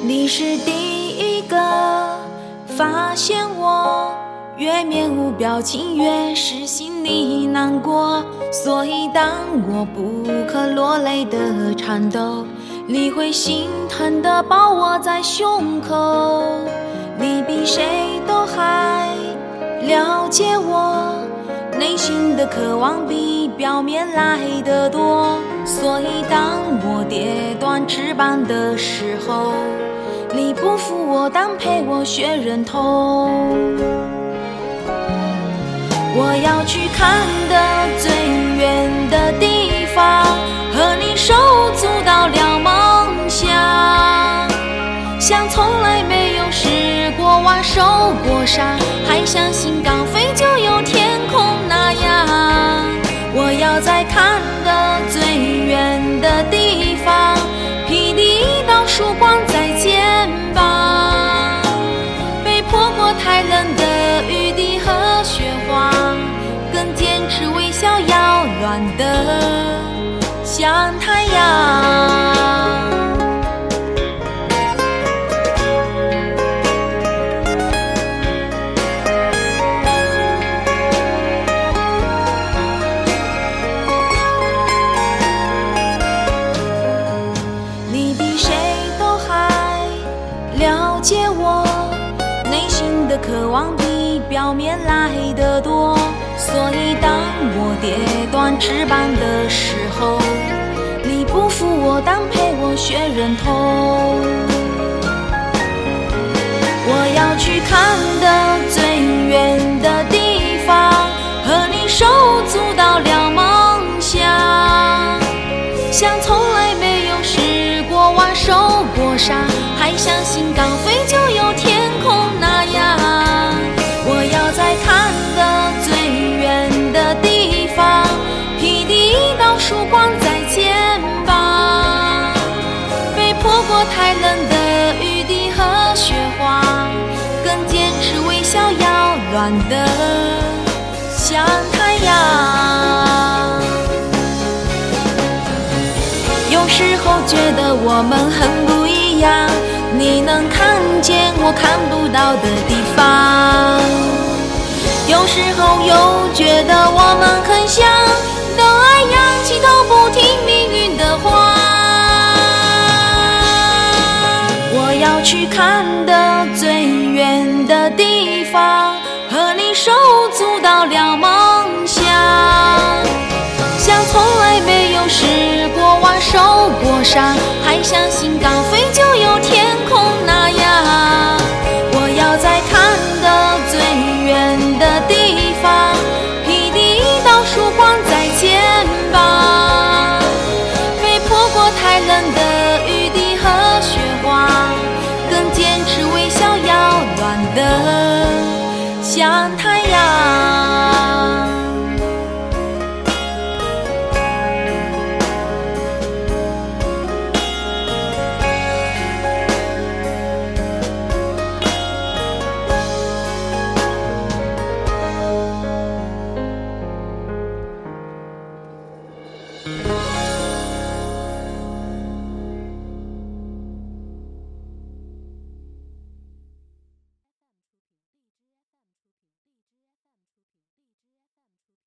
你是第一个发现我，越面无表情，越是心里难过。所以当我不可落泪的颤抖，你会心疼的抱我在胸口。你比谁都还了解我内心的渴望，比表面来的多。所以当我跌断翅膀的时候，你不扶我，但陪我学忍痛。我要去看的最远的地方，和你手足到了梦想，像从来没有试过玩受过伤，还相信刚飞就有天暖的像太阳。你比谁都还了解我内心的渴望，比表面来的多。所以当我跌断翅膀的时候，你不负我，但陪我学忍痛。我要去看的最远的地方，和你手足到了梦想。像从来没暖的像太阳。有时候觉得我们很不一样，你能看见我看不到的地方。有时候又觉得我们很像，都爱仰起头不听命运的话。我要去看的最远的地方，手足到了梦想。像从来没有失过望受过伤，还相信高飞就有